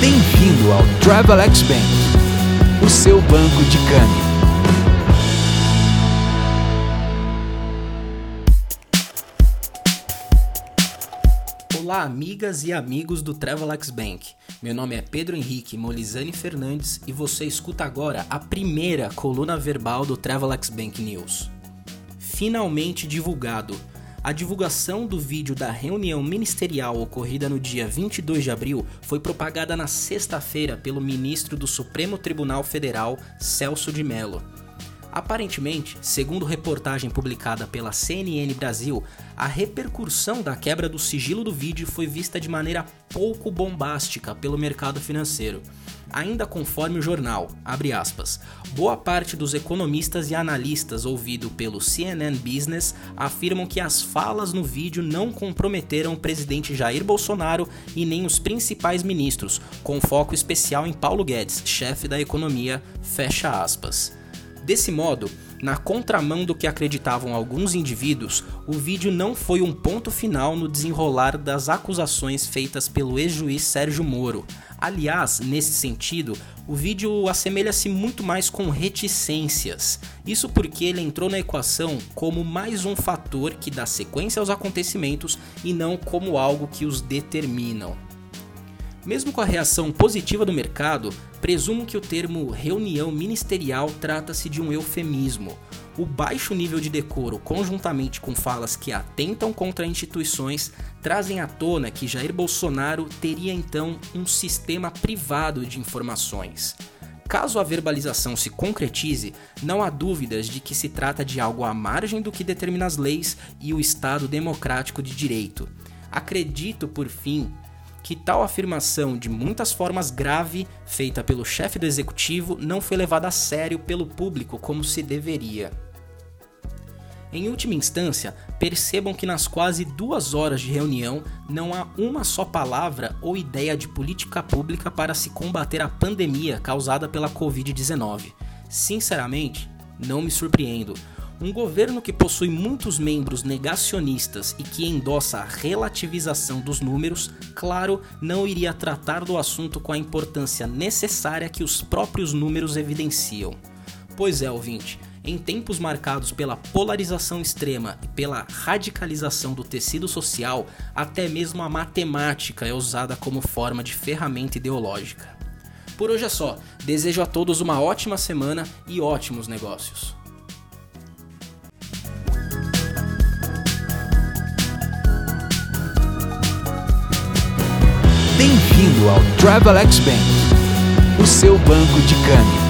Bem-vindo ao Travelex Bank, o seu banco de câmbio. Olá, amigas e amigos do Travelex Bank. Meu nome é Pedro Henrique Molizani Fernandes e você escuta agora a primeira coluna verbal do Travelex Bank News. Finalmente divulgado. A divulgação do vídeo da reunião ministerial ocorrida no dia 22 de abril foi propagada na sexta-feira pelo ministro do Supremo Tribunal Federal, Celso de Mello. Aparentemente, segundo reportagem publicada pela CNN Brasil, a repercussão da quebra do sigilo do vídeo foi vista de maneira pouco bombástica pelo mercado financeiro. Ainda conforme o jornal, aspas, boa parte dos economistas e analistas ouvido pelo CNN Business afirmam que as falas no vídeo não comprometeram o presidente Jair Bolsonaro e nem os principais ministros, com foco especial em Paulo Guedes, chefe da economia, fecha aspas. Desse modo, na contramão do que acreditavam alguns indivíduos, o vídeo não foi um ponto final no desenrolar das acusações feitas pelo ex-juiz Sérgio Moro. Aliás, nesse sentido, o vídeo assemelha-se muito mais com reticências. Isso porque ele entrou na equação como mais um fator que dá sequência aos acontecimentos e não como algo que os determinam. Mesmo com a reação positiva do mercado, presumo que o termo reunião ministerial trata-se de um eufemismo. O baixo nível de decoro, conjuntamente com falas que atentam contra instituições, trazem à tona que Jair Bolsonaro teria então um sistema privado de informações. Caso a verbalização se concretize, não há dúvidas de que se trata de algo à margem do que determina as leis e o Estado democrático de direito. Acredito, por fim, que tal afirmação de muitas formas grave, feita pelo chefe do executivo, não foi levada a sério pelo público como se deveria. Em última instância, percebam que nas quase duas horas de reunião não há uma só palavra ou ideia de política pública para se combater a pandemia causada pela Covid-19. Sinceramente, não me surpreendo. Um governo que possui muitos membros negacionistas e que endossa a relativização dos números, claro, não iria tratar do assunto com a importância necessária que os próprios números evidenciam. Pois é, ouvinte, em tempos marcados pela polarização extrema e pela radicalização do tecido social, até mesmo a matemática é usada como forma de ferramenta ideológica. Por hoje é só, desejo a todos uma ótima semana e ótimos negócios. Bem-vindo ao Travelex Bank, o seu banco de câmbio.